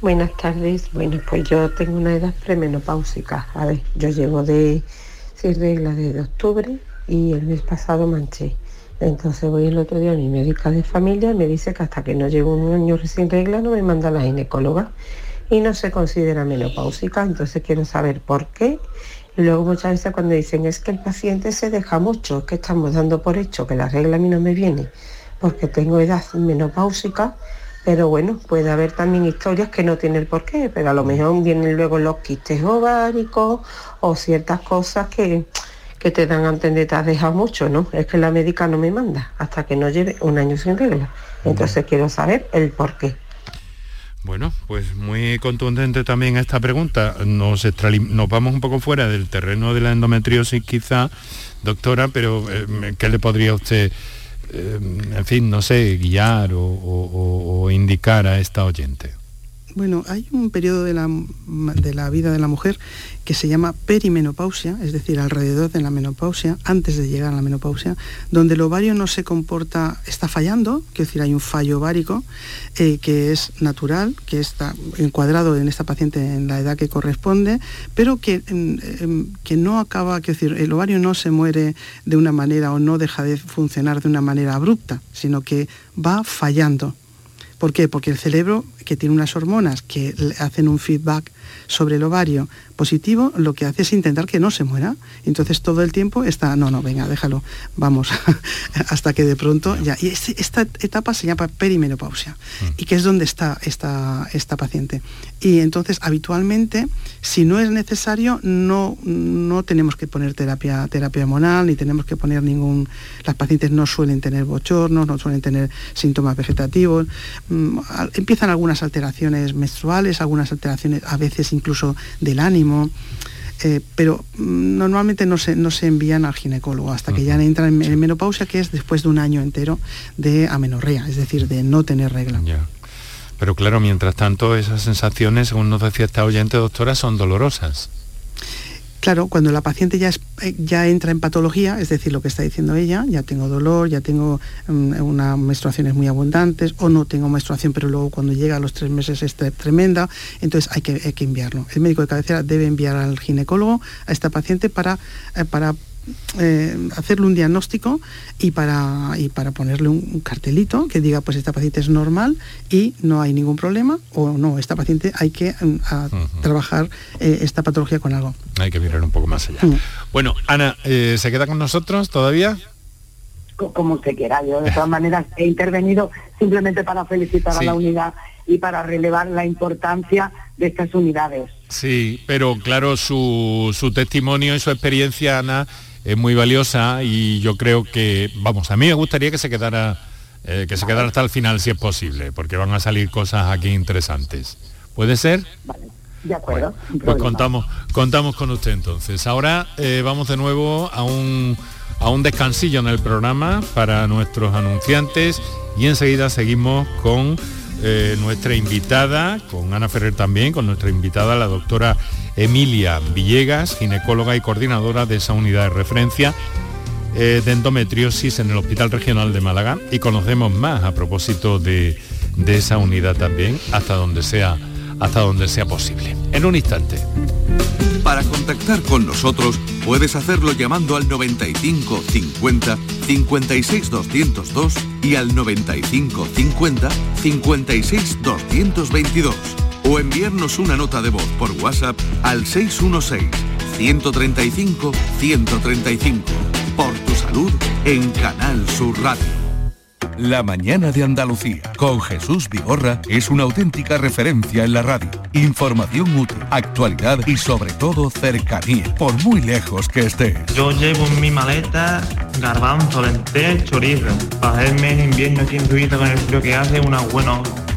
Buenas tardes. Bueno, pues yo tengo una edad premenopáusica. A ver, yo llevo de seis reglas desde octubre y el mes pasado manché. Entonces voy el otro día a mi médica de familia y me dice que hasta que no llevo un año sin regla no me manda la ginecóloga y no se considera menopáusica, entonces quiero saber por qué. Y luego muchas veces cuando dicen es que el paciente se deja mucho, es que estamos dando por hecho que la regla a mí no me viene porque tengo edad menopáusica, pero bueno, puede haber también historias que no tienen por qué, pero a lo mejor vienen luego los quistes ováricos o ciertas cosas que, que te dan a entender te has dejado mucho, ¿no? Es que la médica no me manda hasta que no lleve un año sin regla. Entonces quiero saber el por qué. Bueno, pues muy contundente también esta pregunta. Nos, nos vamos un poco fuera del terreno de la endometriosis quizá, doctora, pero eh, ¿qué le podría usted en fin, no sé, guiar o, indicar a esta oyente? Bueno, hay un periodo de la, de la, vida de la mujer que se llama perimenopausia, es decir, alrededor de la menopausia, antes de llegar a la menopausia, donde el ovario no se comporta, está fallando, quiero decir, hay un fallo ovárico eh, que es natural, que está encuadrado en esta paciente en la edad que corresponde, pero que, em, em, que no acaba, quiero decir, el ovario no se muere de una manera o no deja de funcionar de una manera abrupta, sino que va fallando. ¿Por qué? Porque el cerebro, que tiene unas hormonas que hacen un feedback sobre el ovario positivo, lo que hace es intentar que no se muera. Entonces todo el tiempo está, no, no, venga, déjalo, vamos, hasta que de pronto ya. Y este, esta etapa se llama perimenopausia, mm. y que es donde está esta, esta paciente. Y entonces habitualmente, si no es necesario, no, no tenemos que poner terapia, terapia hormonal, ni tenemos que poner ningún. Las pacientes no suelen tener bochornos, no suelen tener síntomas vegetativos. Mm, empiezan algunas alteraciones menstruales, algunas alteraciones a veces incluso del ánimo. Eh, pero mm, normalmente no se, no se envían al ginecólogo hasta que ya entran en, menopausia, que es después de un año entero de amenorrea, es decir, de no tener regla. Pero claro, mientras tanto, esas sensaciones, según nos decía esta oyente doctora, son dolorosas. Claro, cuando la paciente ya, eh, ya entra en patología, es decir, lo que está diciendo ella, ya tengo dolor, ya tengo mm, unas menstruaciones muy abundantes o no tengo menstruación, pero luego cuando llega a los tres meses es tremenda, entonces hay que, que enviarlo. El médico de cabecera debe enviar al ginecólogo a esta paciente para, eh, para eh, hacerle un diagnóstico y para, y para ponerle un, cartelito que diga pues esta paciente es normal y no hay ningún problema o no, esta paciente hay que mm, trabajar eh, esta patología con algo. Hay que mirar un poco más allá. Mm. Bueno, Ana, eh, ¿se queda con nosotros todavía? Como usted quiera, yo de todas maneras he intervenido simplemente para felicitar a la unidad y para relevar la importancia de estas unidades. Sí, pero claro, su, su testimonio y su experiencia, Ana, es muy valiosa y yo creo que, vamos, a mí me gustaría que se quedara, eh, que se quedara hasta el final si es posible, porque van a salir cosas aquí interesantes. ¿Puede ser? Vale. De acuerdo. pues contamos, contamos con usted entonces. Ahora eh, vamos de nuevo a un, a un descansillo en el programa para nuestros anunciantes y enseguida seguimos con eh, nuestra invitada, con Ana Ferrer también, con nuestra invitada, la doctora Emilia Villegas, ginecóloga y coordinadora de esa unidad de referencia eh, de endometriosis en el Hospital Regional de Málaga y conocemos más a propósito de, de esa unidad también, hasta donde sea, hasta donde sea posible. En un instante. Para contactar con nosotros puedes hacerlo llamando al 95 50 56 202 y al 95 50 56 222 o enviarnos una nota de voz por WhatsApp al 616 135 135 por tu salud en Canal Sur Radio. La mañana de Andalucía con Jesús Vigorra es una auténtica referencia en la radio. Información útil, actualidad y sobre todo cercanía, por muy lejos que estés. Yo llevo en mi maleta garbanzo, lentejas, chorizo. Para hacerme en invierno aquí en Suiza con el frío que hace, unas buenas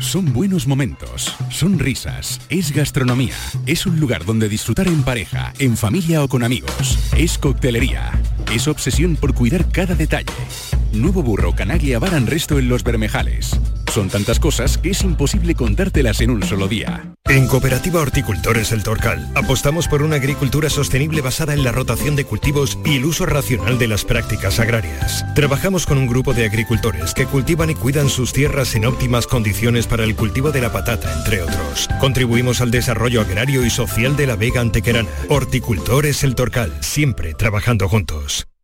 Son buenos momentos, son risas, es gastronomía, es un lugar donde disfrutar en pareja, en familia o con amigos, es coctelería, es obsesión por cuidar cada detalle. Nuevo burro canaglia varan resto en los Bermejales. Son tantas cosas que es imposible contártelas en un solo día. En Cooperativa Horticultores El Torcal apostamos por una agricultura sostenible basada en la rotación de cultivos y el uso racional de las prácticas agrarias. Trabajamos con un grupo de agricultores que cultivan y cuidan sus tierras en óptimas condiciones para el cultivo de la patata, entre otros. Contribuimos al desarrollo agrario y social de la Vega Antequerana. Horticultores El Torcal, siempre trabajando juntos.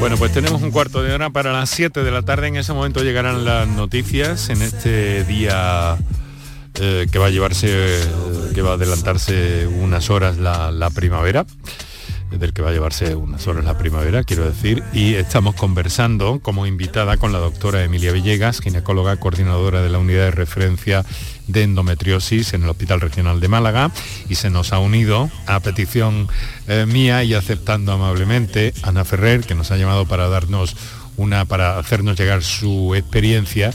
Bueno, pues tenemos un cuarto de hora para las 7 de la tarde. En ese momento llegarán las noticias en este día eh, que va a llevarse, que va a adelantarse unas horas la, la primavera del que va a llevarse unas horas la primavera, quiero decir, y estamos conversando como invitada con la doctora Emilia Villegas, ginecóloga coordinadora de la unidad de referencia de endometriosis en el Hospital Regional de Málaga, y se nos ha unido a petición eh, mía y aceptando amablemente Ana Ferrer, que nos ha llamado para darnos una, para hacernos llegar su experiencia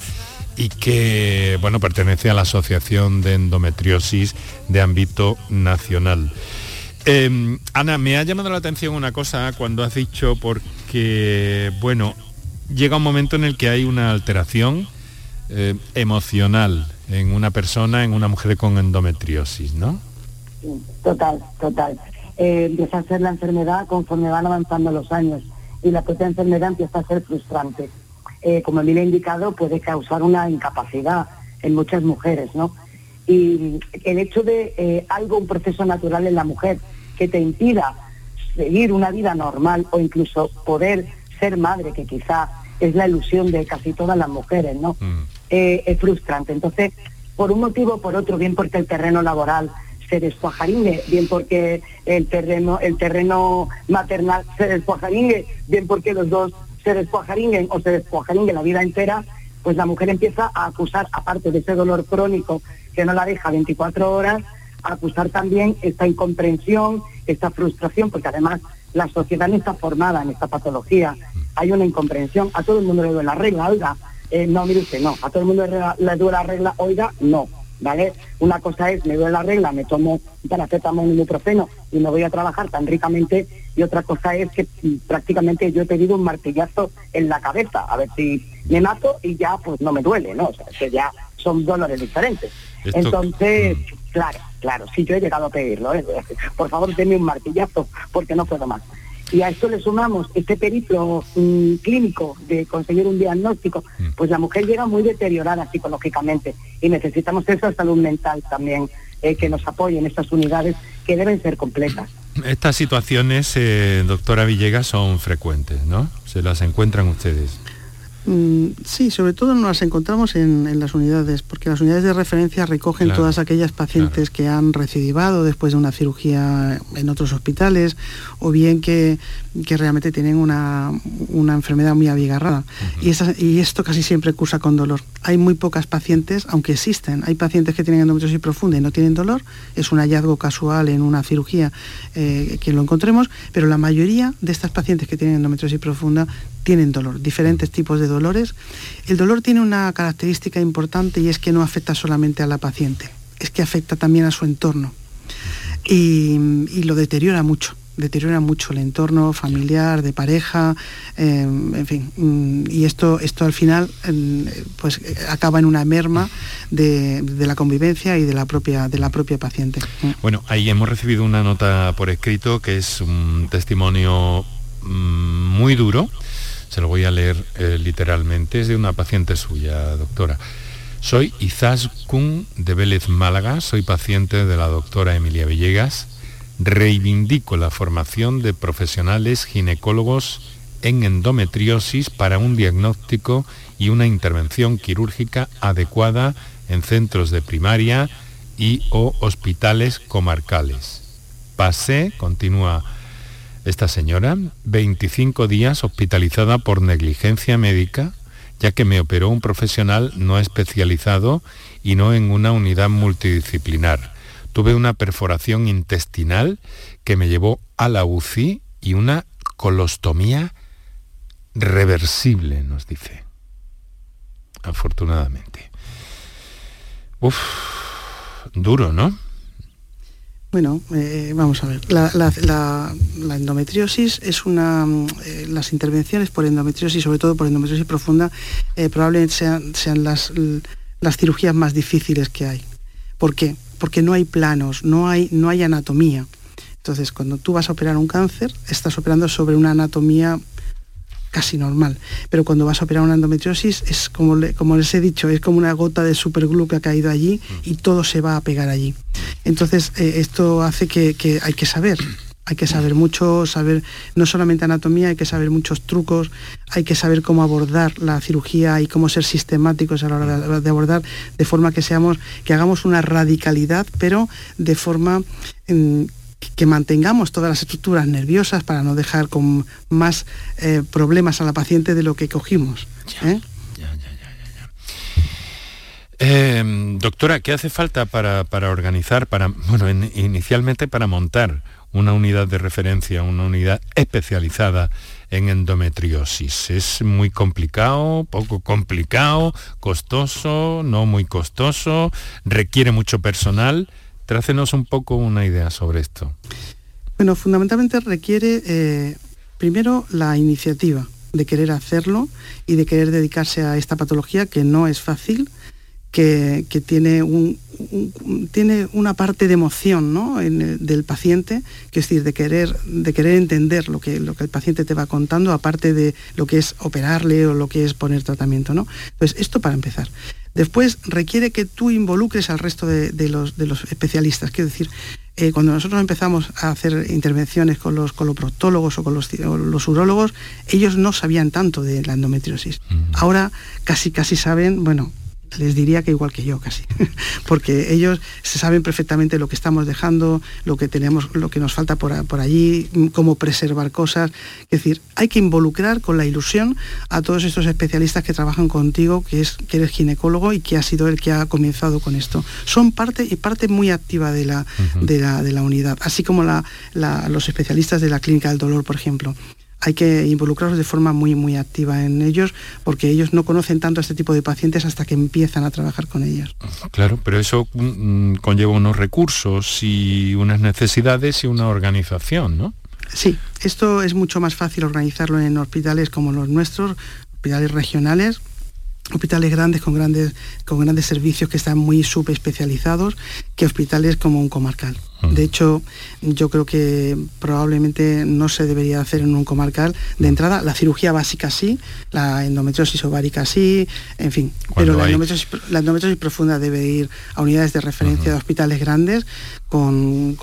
y que bueno pertenece a la Asociación de Endometriosis de ámbito nacional. Eh, Ana, me ha llamado la atención una cosa cuando has dicho porque, bueno, llega un momento en el que hay una alteración eh, emocional en una persona, en una mujer con endometriosis, ¿no? Sí, total, total. Eh, empieza a ser la enfermedad conforme van avanzando los años y la propia enfermedad empieza a ser frustrante. Eh, como Emilia ha indicado, puede causar una incapacidad en muchas mujeres, ¿no? Y el hecho de eh, algo, un proceso natural en la mujer, que te impida seguir una vida normal o incluso poder ser madre, que quizá es la ilusión de casi todas las mujeres, ¿no? Eh, es frustrante. Entonces, por un motivo o por otro, bien porque el terreno laboral se descuajaringue, bien porque el terreno, el terreno maternal se descuajaringue, bien porque los dos se descuajaringuen o se descuajaringue la vida entera, pues la mujer empieza a acusar, aparte de ese dolor crónico que no la deja 24 horas, a acusar también esta incomprensión, esta frustración, porque además la sociedad no está formada en esta patología. Hay una incomprensión, a todo el mundo le duele la regla, oiga, eh, no, mire usted, no, a todo el mundo le, le duele la regla, oiga, no, ¿vale? Una cosa es, me duele la regla, me tomo paracetamol, un ibuprofeno y me voy a trabajar tan ricamente, y otra cosa es que mm, prácticamente yo he pedido un martillazo en la cabeza, a ver si me mato y ya pues no me duele, ¿no? O sea, que ya son dolores diferentes. Esto- Entonces, claro, claro, sí, yo he llegado a pedirlo, ¿eh? por favor, denme un martillazo, porque no puedo más. Y a esto le sumamos este periplo mm, clínico de conseguir un diagnóstico, pues la mujer llega muy deteriorada psicológicamente y necesitamos esa salud mental también eh, que nos apoye en estas unidades que deben ser completas. Estas situaciones, eh, doctora Villegas, son frecuentes, ¿no? Se las encuentran ustedes. Mm, sí, sobre todo nos las encontramos en, las unidades, porque las unidades de referencia recogen todas aquellas pacientes que han recidivado después de una cirugía en otros hospitales, o bien que, realmente tienen una, enfermedad muy abigarrada. y, y esto casi siempre cursa con dolor. Hay muy pocas pacientes, aunque existen, hay pacientes que tienen endometriosis profunda y no tienen dolor, es un hallazgo casual en una cirugía eh, que lo encontremos, pero la mayoría de estas pacientes que tienen endometriosis profunda tienen dolor, diferentes tipos de dolores. El dolor tiene una característica importante y es que no afecta solamente a la paciente, es que afecta también a su entorno y, lo deteriora mucho deteriora mucho el entorno familiar, de pareja, em, en fin. Mm, y esto, esto al final em, pues acaba en una merma de, la convivencia y de la propia, de la propia paciente. Bueno, ahí hemos recibido una nota por escrito que es un testimonio mm, muy duro se lo voy a leer eh, literalmente, es de una paciente suya, doctora. Soy Izaskun de Vélez Málaga, soy paciente de la doctora Emilia Villegas. Reivindico la formación de profesionales ginecólogos en endometriosis para un diagnóstico y una intervención quirúrgica adecuada en centros de primaria y o hospitales comarcales. Pasé, continúa esta señora, 25 días hospitalizada por negligencia médica, ya que me operó un profesional no especializado y no en una unidad multidisciplinar. Tuve una perforación intestinal que me llevó a la UCI y una colostomía reversible, nos dice. Afortunadamente. Uf, duro, ¿no? Bueno, eh, vamos a ver. La, endometriosis es una. Eh, las intervenciones por endometriosis, sobre todo por endometriosis profunda, eh, probablemente sean, sean las, las cirugías más difíciles que hay. ¿Por qué? Porque no hay planos, no hay, no hay anatomía. Entonces, cuando tú vas a operar un cáncer, estás operando sobre una anatomía casi normal. Pero cuando vas a operar una endometriosis, es como, les he dicho, es como una gota de superglue que ha caído allí y todo se va a pegar allí. Entonces, eh, esto hace que, hay que saber, hay que saber mucho, saber no solamente anatomía, hay que saber muchos trucos, hay que saber cómo abordar la cirugía y cómo ser sistemáticos a la hora de, abordar, de forma que seamos, que hagamos una radicalidad, pero de forma mm, que mantengamos todas las estructuras nerviosas para no dejar con más eh, problemas a la paciente de lo que cogimos. ¿eh? Em, doctora, ¿qué hace falta para, organizar, para, bueno, inicialmente para montar una unidad de referencia, una unidad especializada en endometriosis? ¿Es muy complicado, poco complicado, costoso, no muy costoso, requiere mucho personal? Trácenos un poco una idea sobre esto. Bueno, fundamentalmente requiere eh, primero la iniciativa de querer hacerlo y de querer dedicarse a esta patología que no es fácil, que, tiene, un, tiene una parte de emoción ¿no? del paciente, que es decir, de querer, de querer entender lo que, lo que el paciente te va contando, aparte de lo que es operarle o lo que es poner tratamiento. ¿no? Pues esto para empezar. Después requiere que tú involucres al resto de, los, especialistas. Quiero decir, eh, cuando nosotros empezamos a hacer intervenciones con los coloproctólogos o con los, los urólogos, ellos no sabían tanto de la endometriosis. Ahora casi casi saben, bueno, les diría que igual que yo casi, porque ellos se saben perfectamente lo que estamos dejando, lo que tenemos, lo que nos falta por, allí, cómo preservar cosas. Es decir, hay que involucrar con la ilusión a todos estos especialistas que trabajan contigo, que es que eres ginecólogo y que ha sido el que ha comenzado con esto. Son parte y parte muy activa de la, de la, unidad, así como los especialistas de la clínica del dolor, por ejemplo hay que involucrarlos de forma muy, muy activa en ellos, porque ellos no conocen tanto a este tipo de pacientes hasta que empiezan a trabajar con ellos. Claro, pero eso mm, conlleva unos recursos y unas necesidades y una organización, ¿no? Sí, esto es mucho más fácil organizarlo en hospitales como los nuestros, hospitales regionales, hospitales grandes con grandes con grandes servicios que están muy subespecializados que hospitales como un comarcal. De hecho, yo creo que probablemente no se debería hacer en un comarcal de entrada. La cirugía básica sí, la endometriosis ovárica sí, en fin. Pero la endometriosis, profunda debe ir a unidades de referencia de hospitales grandes con,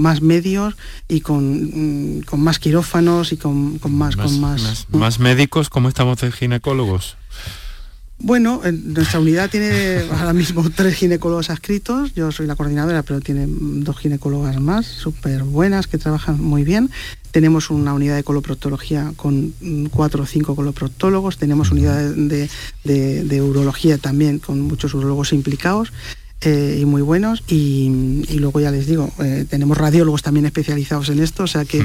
más medios y con, con, más quirófanos y con, más, con más, más médicos, como estamos de ginecólogos? Bueno, nuestra unidad tiene ahora mismo tres ginecólogos adscritos, yo soy la coordinadora, pero tiene dos ginecólogas más, súper buenas, que trabajan muy bien. Tenemos una unidad de coloproctología con cuatro o cinco coloproctólogos, tenemos unidad de urología también con muchos urologos implicados eh, y muy buenos y, luego ya les digo, eh, tenemos radiólogos también especializados en esto, o sea que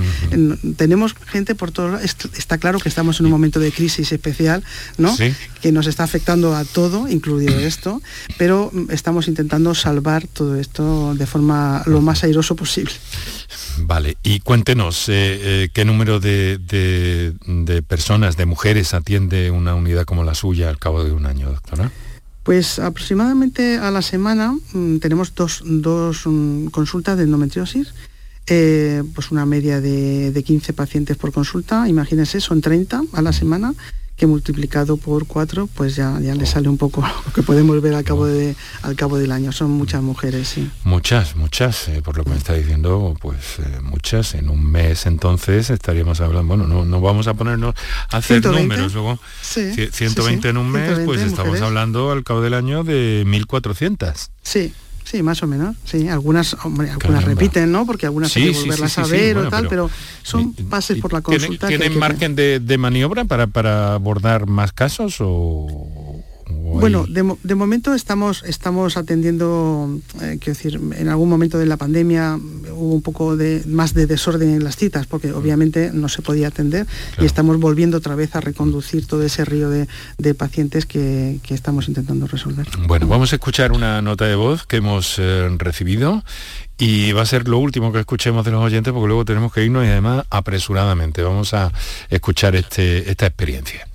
tenemos gente por todo, está claro que estamos en un momento de crisis especial, ¿no? Que nos está afectando a todo, incluido esto, pero estamos intentando salvar todo esto de forma lo más airoso posible. Vale, y cuéntenos, eh, ¿qué número de, de personas, de mujeres atiende una unidad como la suya al cabo de un año, doctora? Pues aproximadamente a la semana mm, tenemos dos, mm, consultas de endometriosis, eh, pues una media de, de, 15 pacientes por consulta, imagínense, son 30 a la semana que multiplicado por cuatro, pues ya, ya le sale un poco lo que podemos ver al cabo, de, al cabo del año. Son muchas mujeres, sí. Muchas, muchas, eh, por lo que me está diciendo, pues eh, muchas. En un mes entonces estaríamos hablando, bueno, no, no vamos a ponernos a hacer números, luego 120 en un mes, pues estamos hablando al cabo del año de 1.400. Sí, Sí, más o menos. Sí, algunas, algunas repiten, ¿no? Porque algunas hay que volverlas a ver o tal, pero, son pases por la consulta. ¿Tienen, margen de, de, maniobra para, para abordar más casos o, bueno, de, momento estamos, estamos atendiendo, eh, quiero decir, en algún momento de la pandemia hubo un poco de, más de desorden en las citas, porque mm. obviamente no se podía atender y estamos volviendo otra vez a reconducir todo ese río de, pacientes que, estamos intentando resolver. Bueno, vamos a escuchar una nota de voz que hemos eh, recibido y va a ser lo último que escuchemos de los oyentes porque luego tenemos que irnos y además apresuradamente. Vamos a escuchar este, esta experiencia.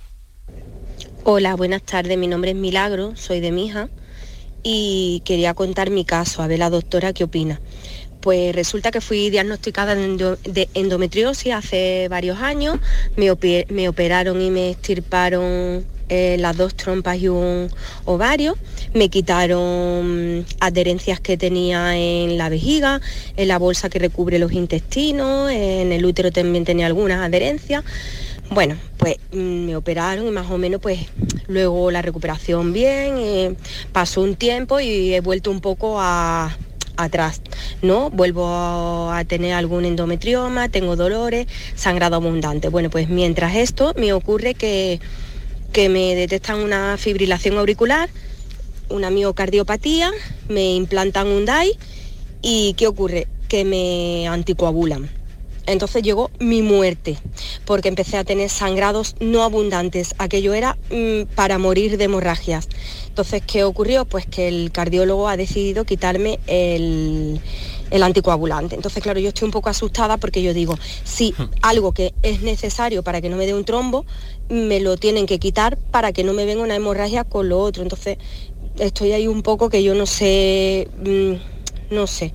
Hola, buenas tardes. Mi nombre es Milagro, soy de Mija y quería contar mi caso, a ver la doctora qué opina. Pues resulta que fui diagnosticada de endometriosis hace varios años, me, operaron y me extirparon eh, las dos trompas y un ovario, me quitaron adherencias que tenía en la vejiga, en la bolsa que recubre los intestinos, en el útero también tenía algunas adherencias. Bueno, pues mm, me operaron y más o menos pues luego la recuperación bien, eh, pasó un tiempo y he vuelto un poco a, atrás, ¿no? Vuelvo a tener algún endometrioma, tengo dolores, sangrado abundante. Bueno, pues mientras esto me ocurre que, que me detectan una fibrilación auricular, una miocardiopatía, me implantan un DAI y ¿qué ocurre? Que me anticoagulan. Entonces llegó mi muerte, porque empecé a tener sangrados no abundantes. Aquello era mm, para morir de hemorragias. Entonces, ¿qué ocurrió? Pues que el cardiólogo ha decidido quitarme el, anticoagulante. Entonces, claro, yo estoy un poco asustada porque yo digo, si hmm. algo que es necesario para que no me dé un trombo, me lo tienen que quitar para que no me venga una hemorragia con lo otro. Entonces, estoy ahí un poco que yo no sé, mm, no sé.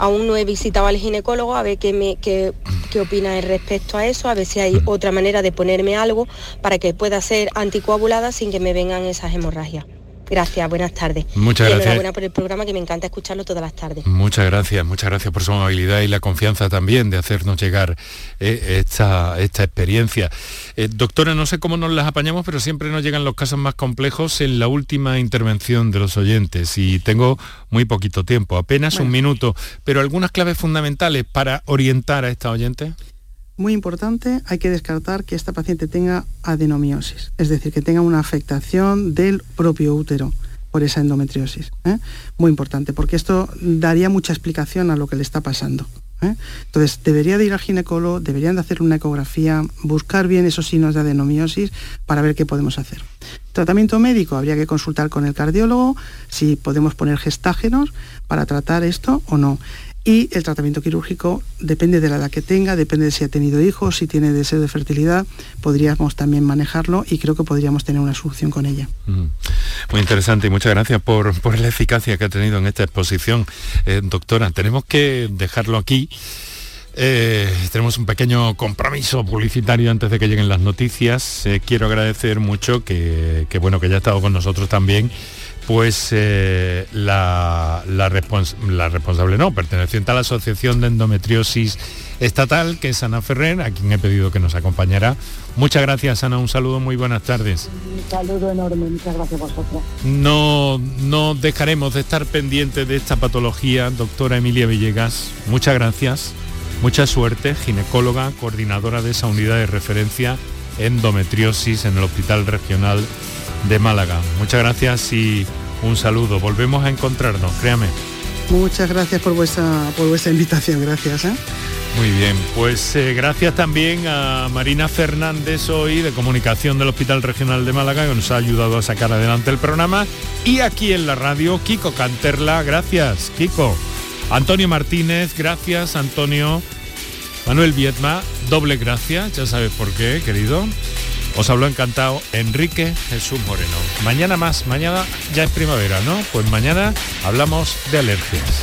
Aún no he visitado al ginecólogo a ver qué, qué, qué opina respecto a eso, a ver si hay otra manera de ponerme algo para que pueda ser anticoagulada sin que me vengan esas hemorragias. Gracias, buenas tardes. Muchas gracias. Enhorabuena por el programa que me encanta escucharlo todas las tardes. Muchas gracias, muchas gracias por su amabilidad y la confianza también de hacernos llegar eh, esta, esta experiencia. Eh, doctora, no sé cómo nos las apañamos, pero siempre nos llegan los casos más complejos en la última intervención de los oyentes y tengo muy poquito tiempo, apenas un minuto, pero algunas claves fundamentales para orientar a esta oyente muy importante, hay que descartar que esta paciente tenga adenomiosis, es decir, que tenga una afectación del propio útero por esa endometriosis. ¿eh? Muy importante, porque esto daría mucha explicación a lo que le está pasando. ¿eh? Entonces, debería de ir al ginecólogo, deberían de hacer una ecografía, buscar bien esos signos de adenomiosis para ver qué podemos hacer. Tratamiento médico, habría que consultar con el cardiólogo si podemos poner gestágenos para tratar esto o no. Y el tratamiento quirúrgico depende de la edad que tenga, depende de si ha tenido hijos, si tiene deseo de fertilidad, podríamos también manejarlo y creo que podríamos tener una solución con ella. Muy interesante y muchas gracias por, la eficacia que ha tenido en esta exposición. Eh, doctora, tenemos que dejarlo aquí. Eh, tenemos un pequeño compromiso publicitario antes de que lleguen las noticias. Eh, quiero agradecer mucho que, que, bueno que haya estado con nosotros también pues eh, la, la, responsable no, perteneciente a la Asociación de Endometriosis Estatal, que es Ana Ferrer, a quien he pedido que nos acompañara. Muchas gracias, Ana, un saludo, muy buenas tardes. Un saludo enorme, muchas gracias a vosotros. No, no dejaremos de estar pendientes de esta patología, doctora Emilia Villegas. Muchas gracias, mucha suerte, ginecóloga, coordinadora de esa unidad de referencia endometriosis en el Hospital Regional de Málaga. Muchas gracias y un saludo. Volvemos a encontrarnos, créame. Muchas gracias por vuestra, por vuestra invitación, gracias. ¿eh? Muy bien, pues eh, gracias también a Marina Fernández hoy de Comunicación del Hospital Regional de Málaga que nos ha ayudado a sacar adelante el programa. Y aquí en la radio, Kiko Canterla, gracias, Kiko. Antonio Martínez, gracias, Antonio. Manuel Vietma, doble gracias, ya sabes por qué, querido. Os habló encantado Enrique Jesús Moreno. Mañana más, mañana ya es primavera, ¿no? Pues mañana hablamos de alergias.